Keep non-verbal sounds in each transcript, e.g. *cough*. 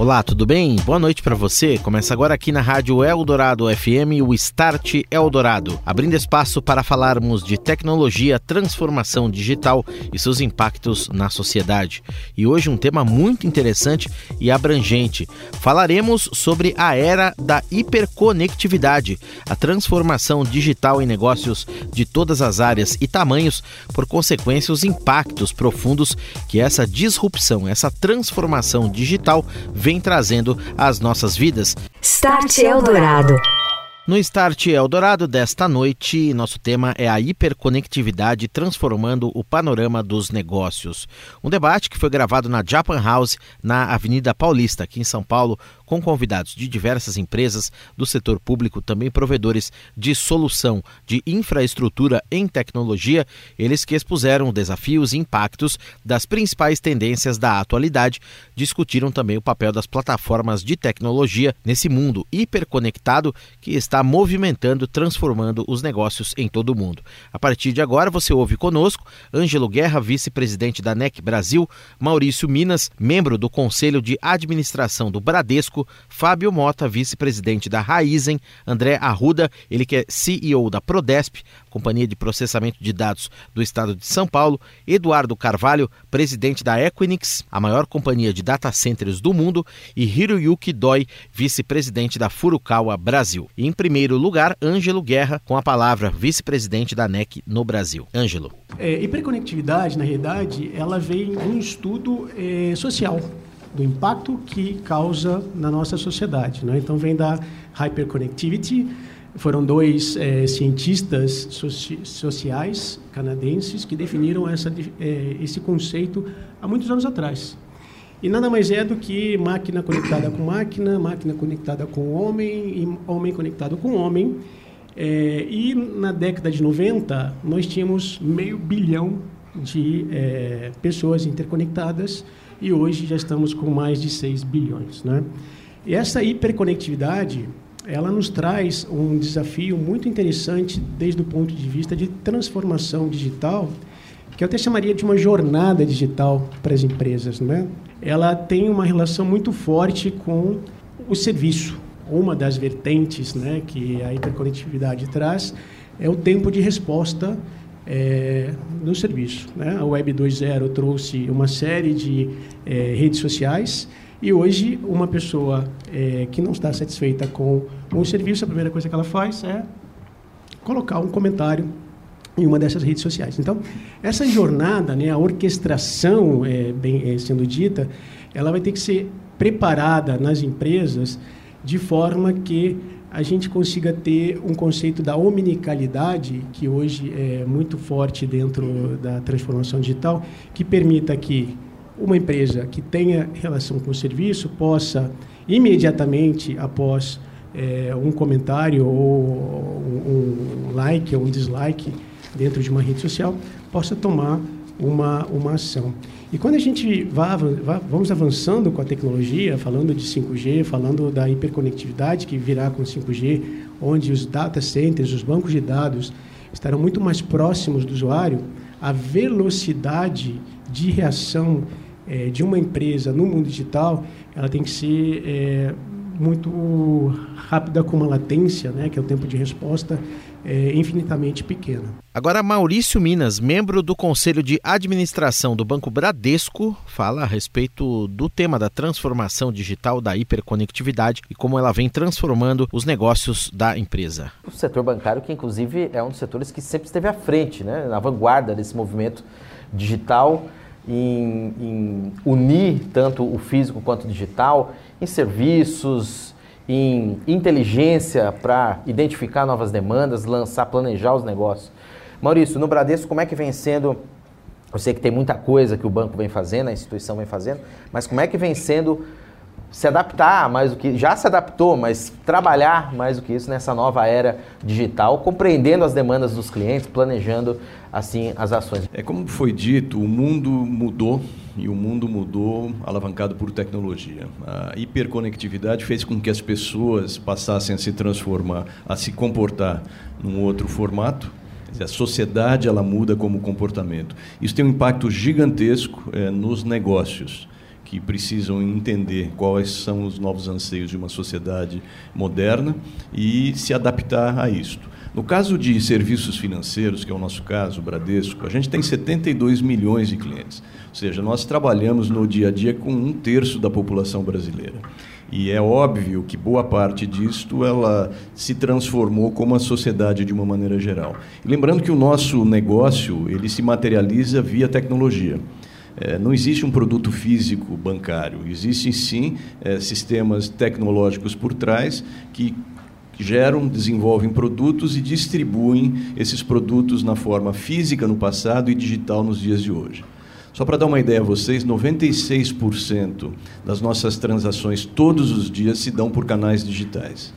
Olá, tudo bem? Boa noite para você. Começa agora aqui na Rádio Eldorado FM o Start Eldorado, abrindo espaço para falarmos de tecnologia, transformação digital e seus impactos na sociedade. E hoje um tema muito interessante e abrangente. Falaremos sobre a era da hiperconectividade, a transformação digital em negócios de todas as áreas e tamanhos, por consequência os impactos profundos que essa disrupção, essa transformação digital vem vem trazendo às nossas vidas. Start Eldorado. No Start Eldorado desta noite, nosso tema é a hiperconectividade transformando o panorama dos negócios. Um debate que foi gravado na Japan House, na Avenida Paulista, aqui em São Paulo, com convidados de diversas empresas do setor público, também provedores de solução de infraestrutura em tecnologia, eles que expuseram desafios e impactos das principais tendências da atualidade, discutiram também o papel das plataformas de tecnologia nesse mundo hiperconectado que está movimentando, transformando os negócios em todo o mundo. A partir de agora, você ouve conosco Ângelo Guerra, vice-presidente da NEC Brasil, Maurício Minas, membro do Conselho de Administração do Bradesco Fábio Mota, vice-presidente da Raizen, André Arruda, ele que é CEO da Prodesp, Companhia de Processamento de Dados do Estado de São Paulo, Eduardo Carvalho, presidente da Equinix, a maior companhia de data centers do mundo, e Hiroyuki Doi, vice-presidente da Furukawa Brasil. E em primeiro lugar, Ângelo Guerra, com a palavra vice-presidente da NEC no Brasil. Ângelo. É, hiperconectividade, na realidade, ela vem de um estudo é, social do impacto que causa na nossa sociedade. Né? Então, vem da hyperconnectivity. Foram dois é, cientistas soci sociais canadenses que definiram essa, é, esse conceito há muitos anos atrás. E nada mais é do que máquina conectada com máquina, máquina conectada com homem e homem conectado com homem. É, e na década de 90, nós tínhamos meio bilhão de é, pessoas interconectadas e hoje já estamos com mais de 6 bilhões. Né? E essa hiperconectividade ela nos traz um desafio muito interessante desde o ponto de vista de transformação digital, que eu até chamaria de uma jornada digital para as empresas. Né? Ela tem uma relação muito forte com o serviço. Uma das vertentes né, que a hiperconectividade traz é o tempo de resposta é, no serviço. Né? A Web 2.0 trouxe uma série de é, redes sociais e hoje uma pessoa é, que não está satisfeita com o serviço, a primeira coisa que ela faz é colocar um comentário em uma dessas redes sociais. Então, essa jornada, né, a orquestração, é, bem, é, sendo dita, ela vai ter que ser preparada nas empresas de forma que a gente consiga ter um conceito da omnicalidade, que hoje é muito forte dentro da transformação digital, que permita que uma empresa que tenha relação com o serviço possa, imediatamente após é, um comentário ou um, like ou um dislike dentro de uma rede social, possa tomar uma, uma ação. E quando a gente vai, vai, vamos avançando com a tecnologia, falando de 5G, falando da hiperconectividade que virá com 5G, onde os data centers, os bancos de dados estarão muito mais próximos do usuário, a velocidade de reação é, de uma empresa no mundo digital, ela tem que ser é, muito rápida com uma latência, né, que é o tempo de resposta, é, infinitamente pequena. Agora, Maurício Minas, membro do Conselho de Administração do Banco Bradesco, fala a respeito do tema da transformação digital da hiperconectividade e como ela vem transformando os negócios da empresa. O setor bancário, que inclusive é um dos setores que sempre esteve à frente, né, na vanguarda desse movimento digital, em, em unir tanto o físico quanto o digital, em serviços, em inteligência para identificar novas demandas, lançar, planejar os negócios. Maurício, no Bradesco, como é que vem sendo? Eu sei que tem muita coisa que o banco vem fazendo, a instituição vem fazendo, mas como é que vem sendo se adaptar mais do que já se adaptou, mas trabalhar mais do que isso nessa nova era digital, compreendendo as demandas dos clientes, planejando assim as ações. É como foi dito, o mundo mudou e o mundo mudou alavancado por tecnologia. A hiperconectividade fez com que as pessoas passassem a se transformar, a se comportar num outro formato. A sociedade ela muda como comportamento. Isso tem um impacto gigantesco é, nos negócios que precisam entender quais são os novos anseios de uma sociedade moderna e se adaptar a isto. No caso de serviços financeiros, que é o nosso caso, o Bradesco, a gente tem 72 milhões de clientes. Ou seja, nós trabalhamos no dia a dia com um terço da população brasileira. E é óbvio que boa parte disto ela se transformou como a sociedade de uma maneira geral. E lembrando que o nosso negócio ele se materializa via tecnologia. É, não existe um produto físico bancário, existem sim é, sistemas tecnológicos por trás que geram, desenvolvem produtos e distribuem esses produtos na forma física no passado e digital nos dias de hoje. Só para dar uma ideia a vocês, 96% das nossas transações todos os dias se dão por canais digitais.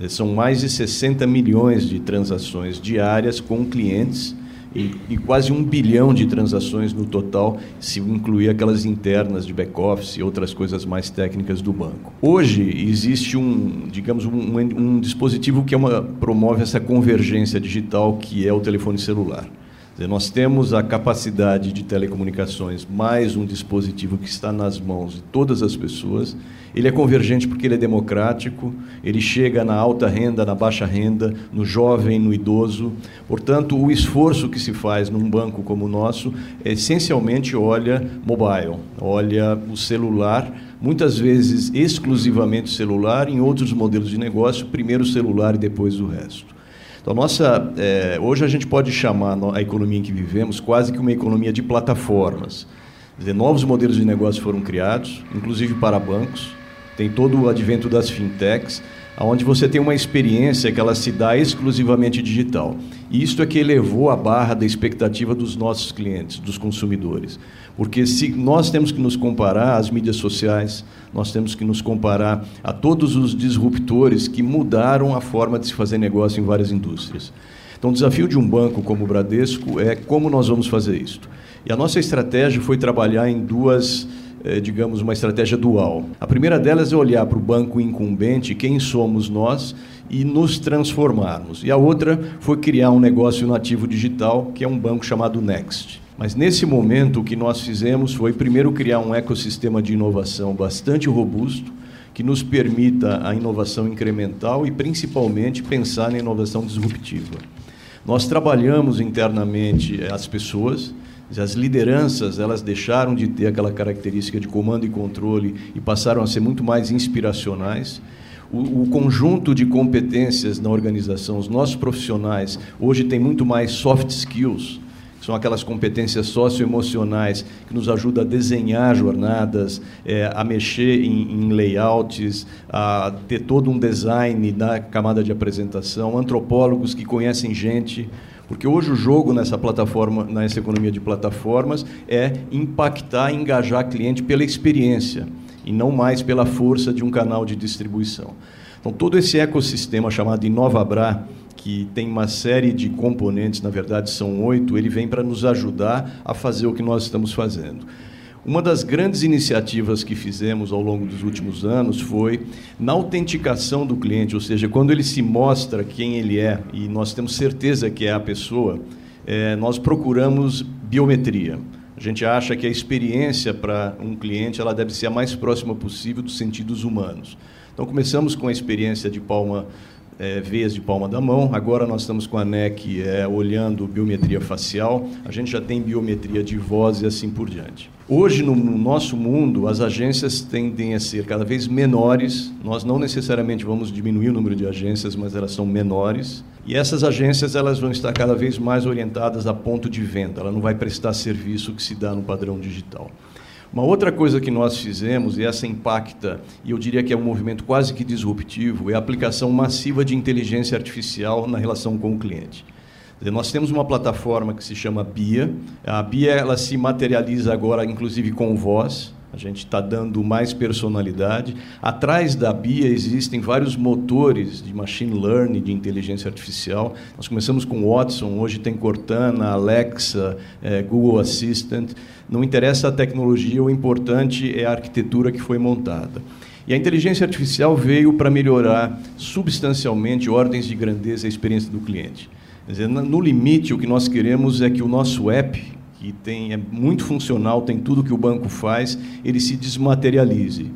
É, são mais de 60 milhões de transações diárias com clientes e, e, quase um bilhão de transações no total, se incluir aquelas internas de back-office e outras coisas mais técnicas do banco. Hoje existe um, digamos, um, um, dispositivo que é uma, promove essa convergência digital, que é o telefone celular. Dizer, nós temos a capacidade de telecomunicações mais um dispositivo que está nas mãos de todas as pessoas. Ele é convergente porque ele é democrático, ele chega na alta renda, na baixa renda, no jovem, no idoso. Portanto, o esforço que se faz num banco como o nosso essencialmente olha mobile, olha o celular, muitas vezes exclusivamente celular, em outros modelos de negócio, primeiro o celular e depois o resto. Então, nossa, é, hoje a gente pode chamar a economia em que vivemos quase que uma economia de plataformas. Dizer, novos modelos de negócio foram criados, inclusive para bancos. Tem todo o advento das fintechs, onde você tem uma experiência que ela se dá exclusivamente digital. E isto é que elevou a barra da expectativa dos nossos clientes, dos consumidores. Porque se nós temos que nos comparar às mídias sociais, nós temos que nos comparar a todos os disruptores que mudaram a forma de se fazer negócio em várias indústrias. Então, o desafio de um banco como o Bradesco é como nós vamos fazer isso. E a nossa estratégia foi trabalhar em duas, eh, digamos, uma estratégia dual. A primeira delas é olhar para o banco incumbente, quem somos nós, e nos transformarmos. E a outra foi criar um negócio nativo digital, que é um banco chamado Next. Mas nesse momento o que nós fizemos foi primeiro criar um ecossistema de inovação bastante robusto que nos permita a inovação incremental e principalmente pensar na inovação disruptiva. Nós trabalhamos internamente as pessoas, as lideranças elas deixaram de ter aquela característica de comando e controle e passaram a ser muito mais inspiracionais. O, o, conjunto de competências na organização, os nossos profissionais, hoje tem muito mais soft skills, são aquelas competências socioemocionais que nos ajudam a desenhar jornadas, é, a mexer em, em, layouts, a ter todo um design da camada de apresentação, antropólogos que conhecem gente. Porque hoje o jogo nessa plataforma, nessa economia de plataformas, é impactar, engajar cliente pela experiência e não mais pela força de um canal de distribuição. Então, todo esse ecossistema chamado InovaBra, que tem uma série de componentes, na verdade são oito, ele vem para nos ajudar a fazer o que nós estamos fazendo. Uma das grandes iniciativas que fizemos ao longo dos últimos anos foi na autenticação do cliente, ou seja, quando ele se mostra quem ele é e nós temos certeza que é a pessoa, é, nós procuramos biometria. A gente acha que a experiência para um cliente ela deve ser a mais próxima possível dos sentidos humanos. Então começamos com a experiência de palma é, veias de palma da mão. Agora nós estamos com a NEC é, olhando biometria facial. A gente já tem biometria de voz e assim por diante. Hoje, no, no nosso mundo, as agências tendem a ser cada vez menores. Nós não necessariamente vamos diminuir o número de agências, mas elas são menores. E essas agências elas vão estar cada vez mais orientadas a ponto de venda. Ela não vai prestar serviço que se dá no padrão digital. Uma outra coisa que nós fizemos, e essa impacta, e eu diria que é um movimento quase que disruptivo, é a aplicação massiva de inteligência artificial na relação com o cliente. Nós temos uma plataforma que se chama BIA. A BIA ela se materializa agora, inclusive, com voz. A gente está dando mais personalidade. Atrás da BIA existem vários motores de machine learning, de inteligência artificial. Nós começamos com Watson, hoje tem Cortana, Alexa, eh, Google Assistant. Não interessa a tecnologia, o importante é a arquitetura que foi montada. E a inteligência artificial veio para melhorar substancialmente ordens de grandeza a experiência do cliente. Quer dizer, no limite, o que nós queremos é que o nosso app, que tem, é muito funcional, tem tudo que o banco faz, ele se desmaterialize.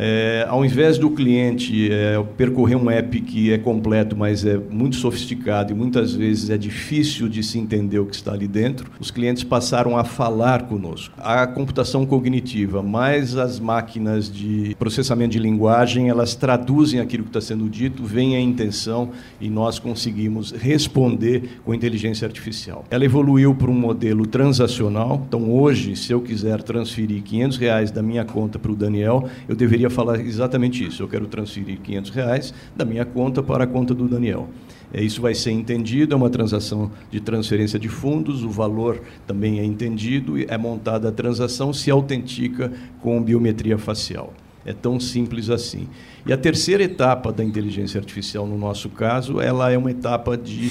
É, ao invés do cliente é, percorrer um app que é completo, mas é muito sofisticado e muitas vezes é difícil de se entender o que está ali dentro, os clientes passaram a falar conosco. A computação cognitiva, mais as máquinas de processamento de linguagem, elas traduzem aquilo que está sendo dito, veem a intenção e nós conseguimos responder com inteligência artificial. Ela evoluiu para um modelo transacional, então hoje, se eu quiser transferir 500 reais da minha conta para o Daniel, eu deveria queria falar exatamente isso. Eu quero transferir 500 reais da minha conta para a conta do Daniel. É, isso vai ser entendido, é uma transação de transferência de fundos, o valor também é entendido, é montada a transação, se autentica com biometria facial. É tão simples assim. E a terceira etapa da inteligência artificial, no nosso caso, ela é uma etapa de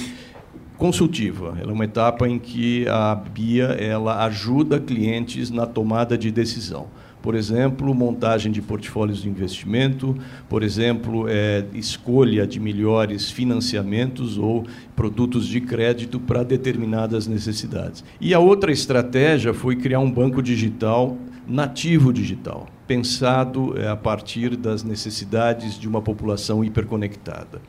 consultiva. Ela é uma etapa em que a BIA ela ajuda clientes na tomada de decisão. Por exemplo, montagem de portfólios de investimento, por exemplo, é, escolha de melhores financiamentos ou produtos de crédito para determinadas necessidades. E a outra estratégia foi criar um banco digital nativo digital, pensado é, a partir das necessidades de uma população hiperconectada.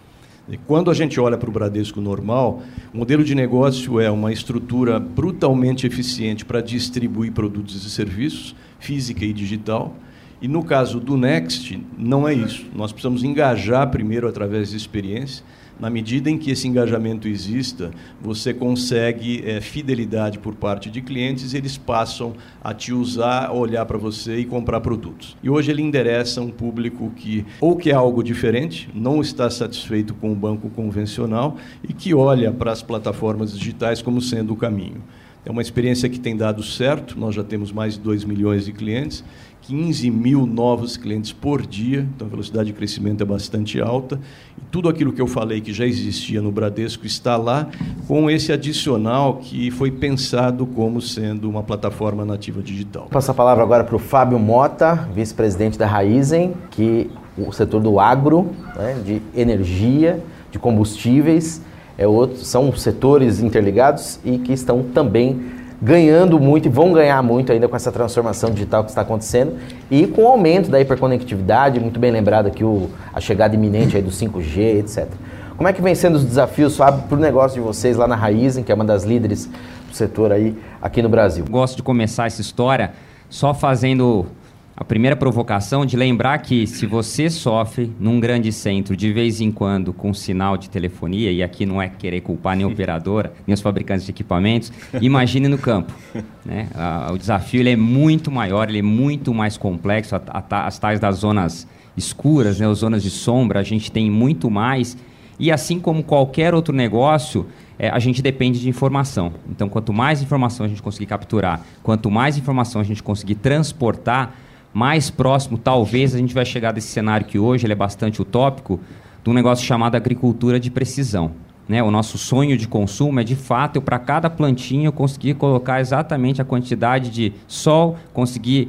Quando a gente olha para o Bradesco normal, o modelo de negócio é uma estrutura brutalmente eficiente para distribuir produtos e serviços, física e digital. E no caso do Next, não é isso. Nós precisamos engajar primeiro através de experiência. Na medida em que esse engajamento exista, você consegue é, fidelidade por parte de clientes, eles passam a te usar, olhar para você e comprar produtos. E hoje ele endereça um público que ou quer algo diferente, não está satisfeito com o banco convencional e que olha para as plataformas digitais como sendo o caminho. É uma experiência que tem dado certo, nós já temos mais de 2 milhões de clientes, 15 mil novos clientes por dia, então a velocidade de crescimento é bastante alta. E tudo aquilo que eu falei que já existia no Bradesco está lá, com esse adicional que foi pensado como sendo uma plataforma nativa digital. Vou passar a palavra agora para o Fábio Mota, vice-presidente da Raizen, que o setor do agro, né, de energia, de combustíveis, é outro, são setores interligados e que estão também ganhando muito e vão ganhar muito ainda com essa transformação digital que está acontecendo e com o aumento da hiperconectividade, muito bem lembrado aqui o, a chegada iminente aí do 5G, etc. Como é que vem sendo os desafios, Fábio, para o negócio de vocês lá na Raizen, que é uma das líderes do setor aí aqui no Brasil? Gosto de começar essa história só fazendo a primeira provocação de lembrar que se você sofre num grande centro de vez em quando com sinal de telefonia, e aqui não é querer culpar nem a operadora, *laughs* nem os fabricantes de equipamentos, imagine no campo. Né? o desafio ele é muito maior, ele é muito mais complexo. as tais das zonas escuras, né? as zonas de sombra, a gente tem muito mais. E assim como qualquer outro negócio, é, a gente depende de informação. Então, quanto mais informação a gente conseguir capturar, quanto mais informação a gente conseguir transportar, mais próximo, talvez, a gente vai chegar desse cenário que hoje ele é bastante utópico, de um negócio chamado agricultura de precisão. Né? O nosso sonho de consumo é, de fato, eu para cada plantinha eu conseguir colocar exatamente a quantidade de sol, conseguir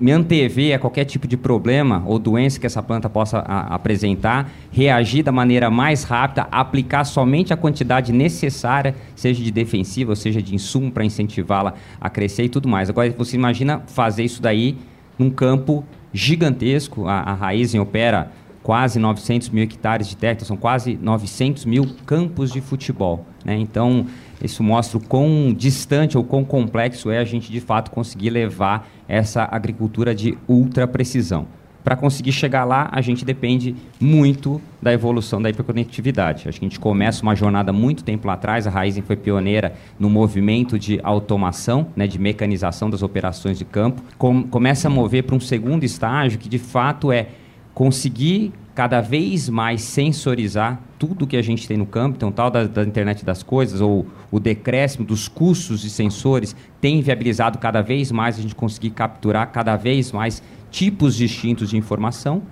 me antever a qualquer tipo de problema ou doença que essa planta possa a, apresentar, reagir da maneira mais rápida, aplicar somente a quantidade necessária, seja de defensiva, seja de insumo para incentivá-la a crescer e tudo mais. Agora, você imagina fazer isso daí num campo gigantesco. A, a Raizen opera quase 900 mil hectares de terra, então são quase 900 mil campos de futebol. Né? Então, isso mostra o quão distante ou quão complexo é a gente, de fato, conseguir levar essa agricultura de ultra precisão. Para conseguir chegar lá, a gente depende muito da evolução da hiperconectividade. Acho que a gente começa uma jornada muito tempo lá atrás. A Raizen foi pioneira no movimento de automação, né, de mecanização das operações de campo. Com, começa a mover para um segundo estágio que, de fato, é conseguir cada vez mais sensorizar tudo que a gente tem no campo, então tal da, da, internet das coisas ou o decréscimo dos custos de sensores tem viabilizado cada vez mais a gente conseguir capturar cada vez mais tipos distintos de informação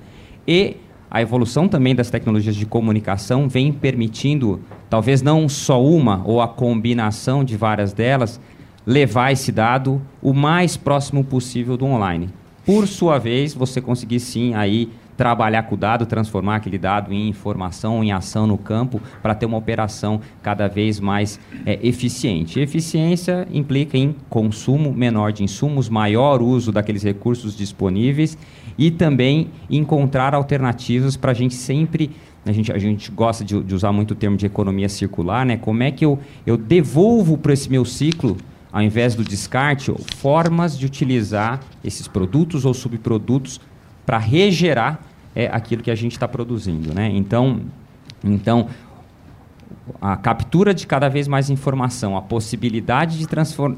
e a evolução também das tecnologias de comunicação vem permitindo, talvez não só uma ou a combinação de várias delas, levar esse dado o mais próximo possível do online. Por sua vez, você conseguir sim aí trabalhar com o dado, transformar aquele dado em informação, em ação no campo, para ter uma operação cada vez mais é, eficiente. eficiência implica em consumo menor de insumos, maior uso daqueles recursos disponíveis e também encontrar alternativas para a gente sempre a gente, a gente gosta de, de, usar muito o termo de economia circular, né? Como é que eu, eu devolvo para esse meu ciclo, ao invés do descarte, formas de utilizar esses produtos ou subprodutos para regerar é, aquilo que a gente está produzindo. Né? Então, então, a captura de cada vez mais informação, a possibilidade de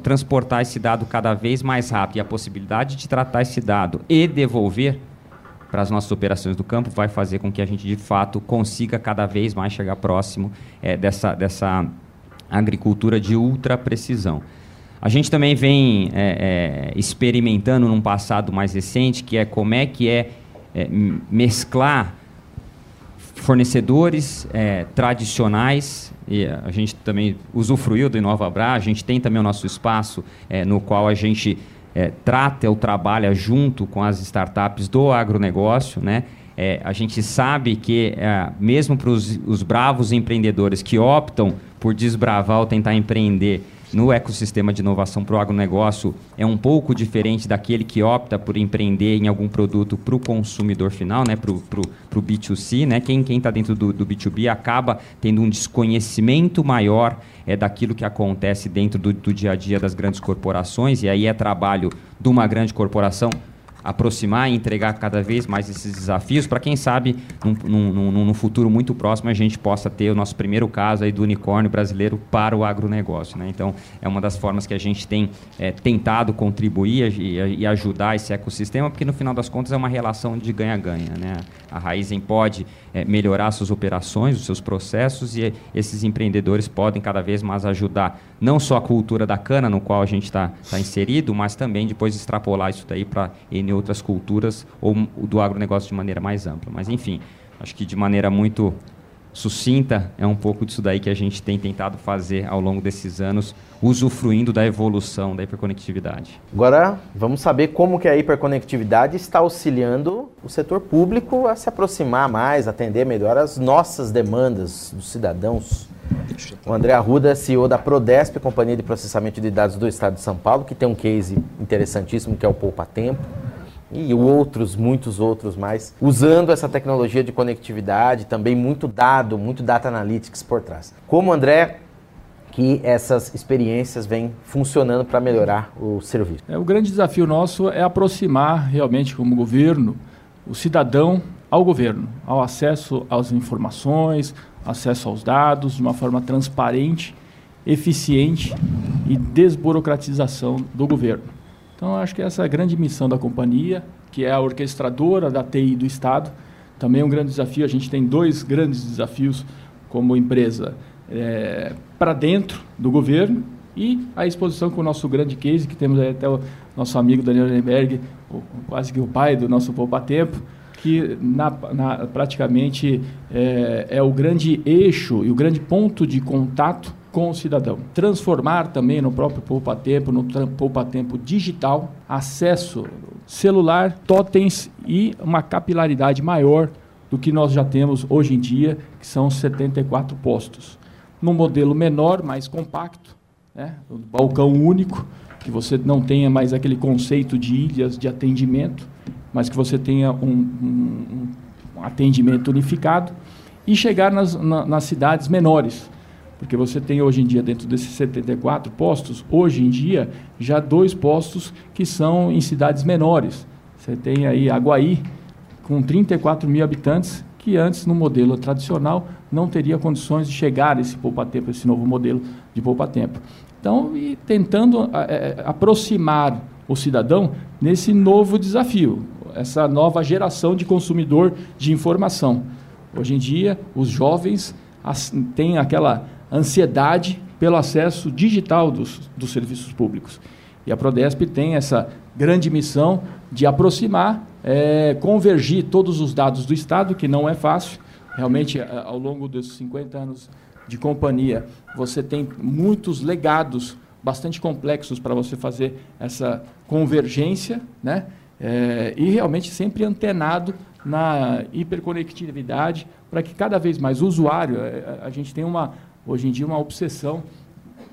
transportar esse dado cada vez mais rápido e a possibilidade de tratar esse dado e devolver para as nossas operações do campo vai fazer com que a gente, de fato, consiga cada vez mais chegar próximo é, dessa, dessa agricultura de ultra precisão. A gente também vem é, é, experimentando num passado mais recente, que é como é que é, é mesclar fornecedores é, tradicionais, e a gente também usufruiu do InovaBra, a gente tem também o nosso espaço é, no qual a gente é, trata ou trabalha junto com as startups do agronegócio, né? É, a gente sabe que, é, mesmo para os bravos empreendedores que optam por desbravar ou tentar empreender no ecossistema de inovação para o agronegócio é um pouco diferente daquele que opta por empreender em algum produto para o consumidor final, né, para o B2C. Né? Quem está dentro do, do, B2B acaba tendo um desconhecimento maior é, daquilo que acontece dentro do, do dia a dia das grandes corporações, e aí é trabalho de uma grande corporação aproximar e entregar cada vez mais esses desafios para quem sabe num, num, num, futuro muito próximo a gente possa ter o nosso primeiro caso aí do unicórnio brasileiro para o agronegócio. Né? Então é uma das formas que a gente tem é, tentado contribuir e, e, ajudar esse ecossistema, porque no final das contas é uma relação de ganha-ganha. Né? A Raizen pode é, melhorar suas operações, os seus processos e esses empreendedores podem cada vez mais ajudar não só a cultura da cana no qual a gente está tá inserido, mas também depois extrapolar isso daí para outras culturas ou do agronegócio de maneira mais ampla. Mas, enfim, acho que de maneira muito sucinta, é um pouco disso daí que a gente tem tentado fazer ao longo desses anos, usufruindo da evolução da hiperconectividade. Agora, vamos saber como que a hiperconectividade está auxiliando o setor público a se aproximar mais, atender melhor as nossas demandas dos cidadãos. O André Arruda, CEO da Prodesp, Companhia de Processamento de Dados do Estado de São Paulo, que tem um case interessantíssimo que é o Poupa Tempo e outros, muitos outros mais, usando essa tecnologia de conectividade, também muito dado, muito data analytics por trás. Como André que essas experiências vêm funcionando para melhorar o serviço? É, o grande desafio nosso é aproximar realmente como governo o cidadão ao governo, ao acesso às informações, acesso aos dados de uma forma transparente, eficiente e desburocratização do governo. Então, acho que essa é a grande missão da companhia, que é a orquestradora da TI do Estado. Também é um grande desafio. A gente tem dois grandes desafios como empresa é, para dentro do governo e a exposição com o nosso grande case, que temos até o nosso amigo Daniel Lenberg, quase que o pai do nosso Poupa Tempo, que na, na, praticamente é, é o grande eixo e o grande ponto de contato com o cidadão. Transformar também no próprio Poupa Tempo, no Poupa Tempo digital, acesso celular, totens e uma capilaridade maior do que nós já temos hoje em dia, que são 74 postos. Num modelo menor, mais compacto, né? um balcão único, que você não tenha mais aquele conceito de ilhas de atendimento, mas que você tenha um, um, um atendimento unificado e chegar nas, na, nas cidades menores, porque você tem hoje em dia, dentro desses 74 postos, hoje em dia, já dois postos que são em cidades menores. Você tem aí Aguaí, com 34 mil habitantes, que antes, no modelo tradicional, não teria condições de chegar a esse poupa-tempo, esse novo modelo de poupa-tempo. Então, e tentando é, aproximar o cidadão nesse novo desafio. essa nova geração de consumidor de informação. Hoje em dia, os jovens têm aquela ansiedade pelo acesso digital dos, dos serviços públicos. E a Prodesp tem essa grande missão de aproximar, é, convergir todos os dados do Estado, que não é fácil. Realmente, ao longo dos 50 anos de companhia, você tem muitos legados bastante complexos para você fazer essa convergência, né? É, e realmente sempre antenado na hiperconectividade para que cada vez mais o usuário, é, a, a gente tem uma hoje em dia uma obsessão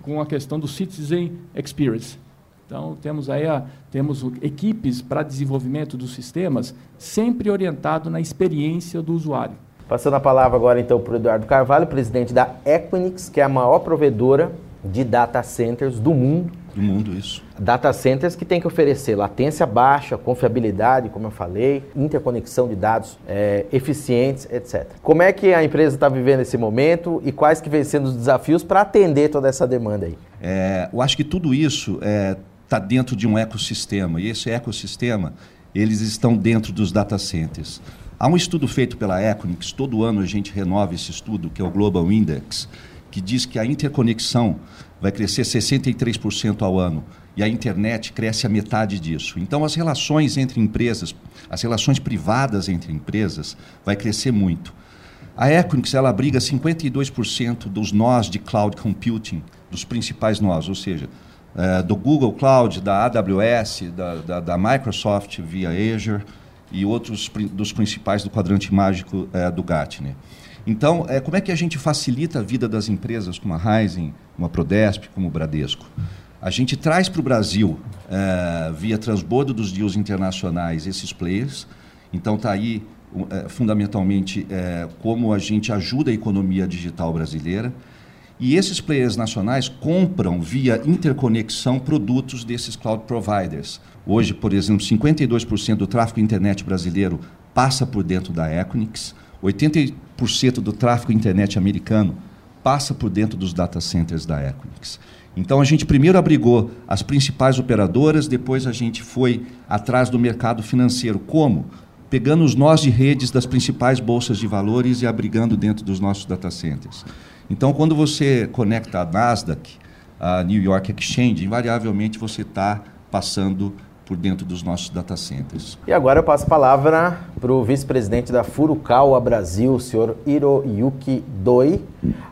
com a questão do citizen experience. Então temos aí a, temos equipes para desenvolvimento dos sistemas sempre orientado na experiência do usuário. Passando a palavra agora então para o Eduardo Carvalho, presidente da Equinix, que é a maior provedora de data centers do mundo. Do mundo, isso. Data centers que tem que oferecer latência baixa, confiabilidade, como eu falei, interconexão de dados é, eficientes, etc. Como é que a empresa está vivendo esse momento e quais que vêm sendo os desafios para atender toda essa demanda aí? É, eu acho que tudo isso está é, dentro de um ecossistema e esse ecossistema eles estão dentro dos data centers. Há um estudo feito pela Equinix, todo ano a gente renova esse estudo, que é o Global Index, que diz que a interconexão vai crescer 63% ao ano e a internet cresce a metade disso. Então, as relações entre empresas, as relações privadas entre empresas, vai crescer muito. A Equinix ela abriga 52% dos nós de cloud computing, dos principais nós, ou seja, é, do Google Cloud, da AWS, da, da, da, Microsoft via Azure e outros dos principais do quadrante mágico é, do Gartner. Então, é, como é que a gente facilita a vida das empresas como a Ryzen, como a Prodesp, como o Bradesco? A gente traz para o Brasil, é, via transbordo dos deals internacionais, esses players. Então, está aí, fundamentalmente, como a gente ajuda a economia digital brasileira. E esses players nacionais compram, via interconexão, produtos desses cloud providers. Hoje, por exemplo, 52% do tráfego internet brasileiro passa por dentro da Equinix. 80% do tráfego internet americano passa por dentro dos data centers da Equinix. Então a gente primeiro abrigou as principais operadoras, depois a gente foi atrás do mercado financeiro. Como? Pegando os nós de redes das principais bolsas de valores e abrigando dentro dos nossos data centers. Então, quando você conecta a Nasdaq, a New York Exchange, invariavelmente você está passando por dentro dos nossos data centers. E agora eu passo a palavra para o vice-presidente da Furukawa Brasil, o senhor Hiroyuki Doi.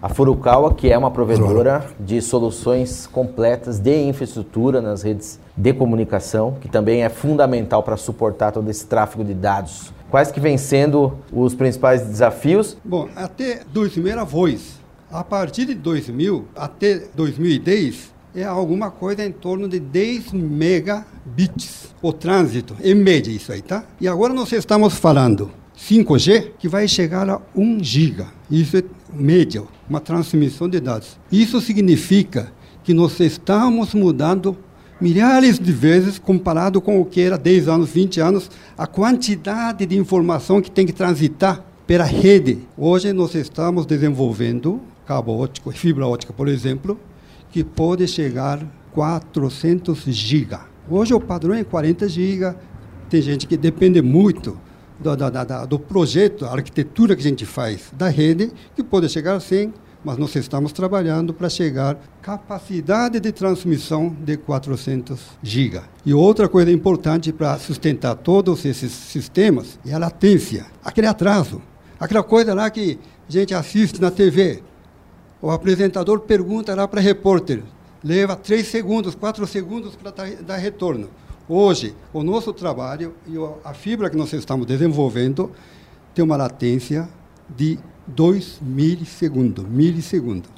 A Furukawa, que é uma provedora de soluções completas de infraestrutura nas redes de comunicação, que também é fundamental para suportar todo esse tráfego de dados. Quais que vêm sendo os principais desafios? Bom, até 2000 era voz. A partir de 2000 até 2010 é alguma coisa em torno de 10 megabits o trânsito, em média isso aí, tá? E agora nós estamos falando 5G, que vai chegar a 1 giga. Isso é média, uma transmissão de dados. Isso significa que nós estamos mudando milhares de vezes comparado com o que era 10 anos, 20 anos, a quantidade de informação que tem que transitar pela rede. Hoje nós estamos desenvolvendo cabo óptico, fibra óptica, por exemplo, que pode chegar 400 GB. Hoje o padrão é 40 GB. Tem gente que depende muito do, do, do, do projeto, a arquitetura que a gente faz da rede, que pode chegar a 100, mas nós estamos trabalhando para chegar capacidade de transmissão de 400 GB. E outra coisa importante para sustentar todos esses sistemas é a latência, aquele atraso, aquela coisa lá que a gente assiste na TV, o apresentador pergunta lá para repórter, leva três segundos, quatro segundos para dar retorno. Hoje, o nosso trabalho e a fibra que nós estamos desenvolvendo tem uma latência de 2 milissegundos, milissegundos.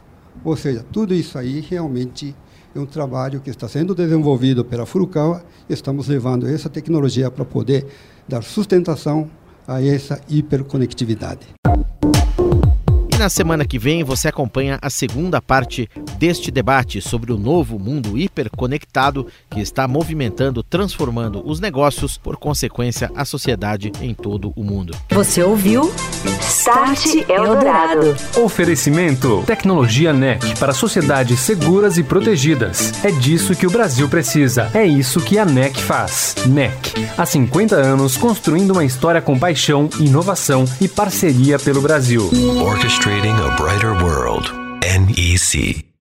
Ou seja, tudo isso aí realmente é um trabalho que está sendo desenvolvido pela Furukawa estamos levando essa tecnologia para poder dar sustentação a essa hiperconectividade na semana que vem você acompanha a segunda parte deste debate sobre o novo mundo hiperconectado que está movimentando, transformando os negócios, por consequência, a sociedade em todo o mundo. Você ouviu? Start Eldorado. Oferecimento: Tecnologia NEC para sociedades seguras e protegidas. É disso que o Brasil precisa. É isso que a NEC faz. NEC, há 50 anos construindo uma história com paixão, inovação e parceria pelo Brasil. Orchestrating a Brighter World. NEC.